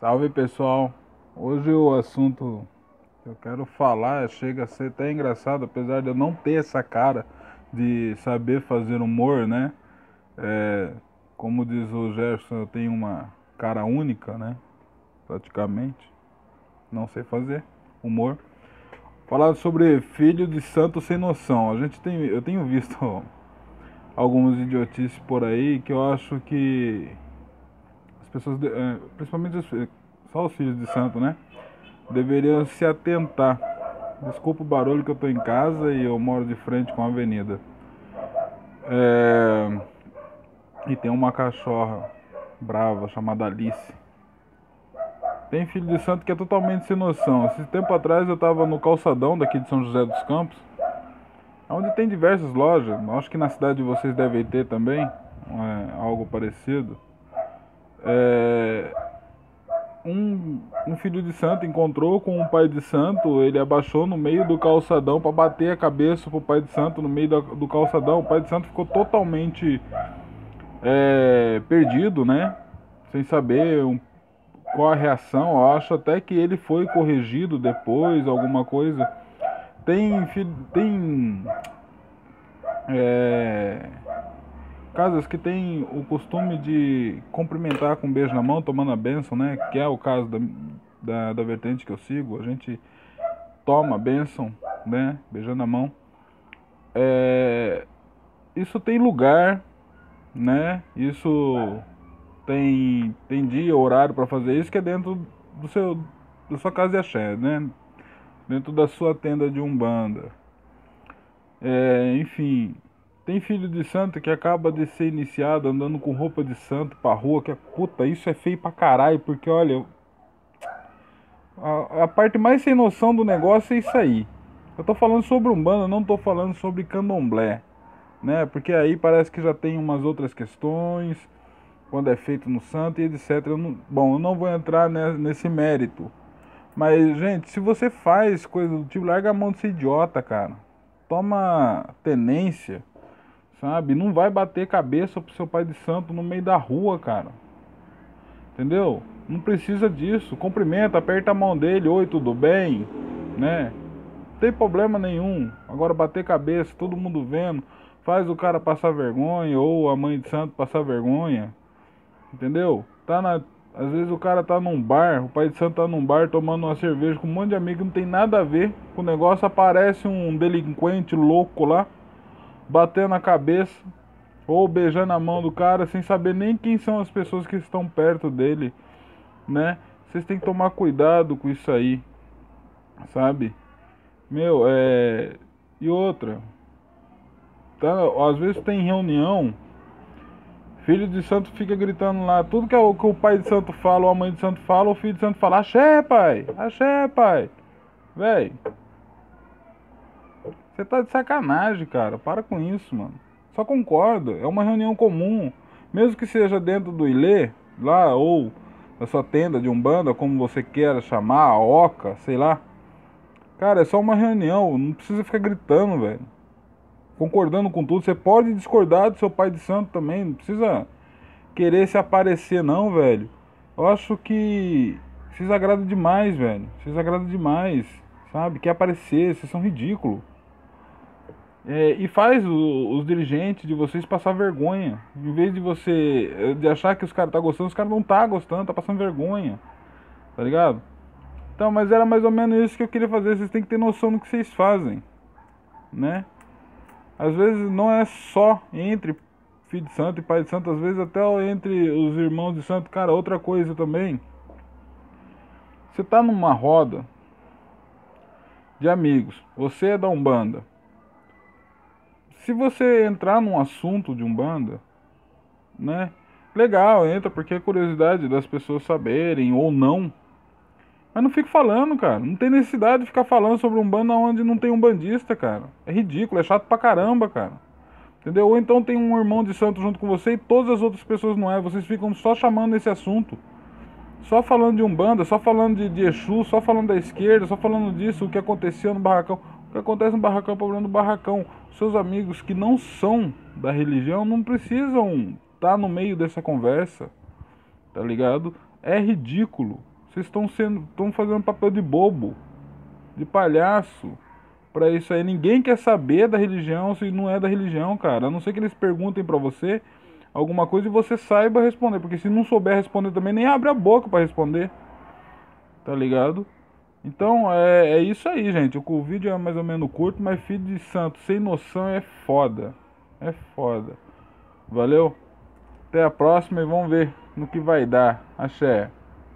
Salve pessoal! Hoje o assunto que eu quero falar chega a ser até engraçado, apesar de eu não ter essa cara de saber fazer humor, né? É, como diz o Gerson, eu tenho uma cara única, né? Praticamente. Não sei fazer humor. Falar sobre filho de santo sem noção. A gente tem, eu tenho visto alguns idiotices por aí que eu acho que as pessoas, é, principalmente os, só os filhos de santo, né? Deveriam se atentar. Desculpa o barulho que eu tô em casa e eu moro de frente com a avenida. É, e tem uma cachorra brava chamada Alice. Tem filho de santo que é totalmente sem noção. Esse tempo atrás eu tava no calçadão daqui de São José dos Campos, onde tem diversas lojas. Acho que na cidade de vocês devem ter também é, algo parecido. É, um, um, filho de santo encontrou com um pai de santo, ele abaixou no meio do calçadão para bater a cabeça pro pai de santo no meio do, do calçadão. O pai de santo ficou totalmente é, perdido, né? Sem saber um, qual a reação. Eu acho até que ele foi corrigido depois, alguma coisa. Tem, tem é, casas que tem o costume de cumprimentar com um beijo na mão, tomando a benção, né? Que é o caso da, da, da vertente que eu sigo. A gente toma a benção, né? Beijando a mão. É, isso tem lugar, né? Isso tem, tem dia, horário para fazer isso, que é dentro do seu, da sua casa de axé, né? Dentro da sua tenda de umbanda. É, enfim, tem filho de santo que acaba de ser iniciado andando com roupa de santo pra rua, que é puta, isso é feio pra caralho, porque olha, a, a parte mais sem noção do negócio é isso aí. Eu tô falando sobre Umbanda, não tô falando sobre candomblé, né? Porque aí parece que já tem umas outras questões, quando é feito no santo e etc. Eu não, bom, eu não vou entrar nesse mérito. Mas, gente, se você faz coisa do tipo, larga a mão de ser idiota, cara. Toma tenência Sabe? Não vai bater cabeça pro seu pai de santo no meio da rua, cara. Entendeu? Não precisa disso. Cumprimenta, aperta a mão dele. Oi, tudo bem? Né? Não tem problema nenhum. Agora bater cabeça, todo mundo vendo, faz o cara passar vergonha ou a mãe de santo passar vergonha. Entendeu? Tá na às vezes o cara tá num bar, o pai de santo tá num bar tomando uma cerveja com um monte de amigo, não tem nada a ver com o negócio, aparece um delinquente louco lá batendo a cabeça ou beijando a mão do cara sem saber nem quem são as pessoas que estão perto dele, né? Vocês têm que tomar cuidado com isso aí, sabe? Meu, é. E outra, tá? Às vezes tem reunião, filho de santo fica gritando lá, tudo que, é o, que o pai de santo fala ou a mãe de santo fala, o filho de santo fala, axé, pai, axé, pai. Véi, você tá de sacanagem, cara. Para com isso, mano. Só concorda. É uma reunião comum. Mesmo que seja dentro do Ilê, lá, ou na sua tenda de Umbanda, como você queira chamar, a Oca, sei lá. Cara, é só uma reunião. Não precisa ficar gritando, velho. Concordando com tudo. Você pode discordar do seu pai de santo também. Não precisa querer se aparecer, não, velho. Eu acho que vocês agradam demais, velho. Vocês agradam demais. Sabe? Quer aparecer. Vocês são ridículos. É, e faz o, os dirigentes de vocês passar vergonha. Em vez de você de achar que os caras tá gostando, os caras não tá gostando, tá passando vergonha. Tá ligado? Então, mas era mais ou menos isso que eu queria fazer. Vocês têm que ter noção do que vocês fazem, né? Às vezes não é só entre filho de santo e pai de santo, às vezes até entre os irmãos de santo. Cara, outra coisa também. Você tá numa roda de amigos. Você é da Umbanda se você entrar num assunto de Umbanda, né? Legal, entra porque é curiosidade das pessoas saberem ou não. Mas não fique falando, cara. Não tem necessidade de ficar falando sobre Umbanda onde não tem um bandista, cara. É ridículo, é chato pra caramba, cara. Entendeu? Ou então tem um irmão de santo junto com você e todas as outras pessoas não é. Vocês ficam só chamando esse assunto. Só falando de Umbanda, só falando de, de Exu, só falando da esquerda, só falando disso, o que aconteceu no barracão. O que acontece no barracão é problema do barracão. Seus amigos que não são da religião não precisam estar tá no meio dessa conversa, tá ligado? É ridículo. Vocês estão sendo, estão fazendo papel de bobo, de palhaço. Para isso aí, ninguém quer saber da religião se não é da religião, cara. A não ser que eles perguntem para você alguma coisa e você saiba responder, porque se não souber responder também nem abre a boca para responder. Tá ligado? Então é, é isso aí, gente. O vídeo é mais ou menos curto, mas filho de santo sem noção é foda. É foda. Valeu? Até a próxima e vamos ver no que vai dar. Axé.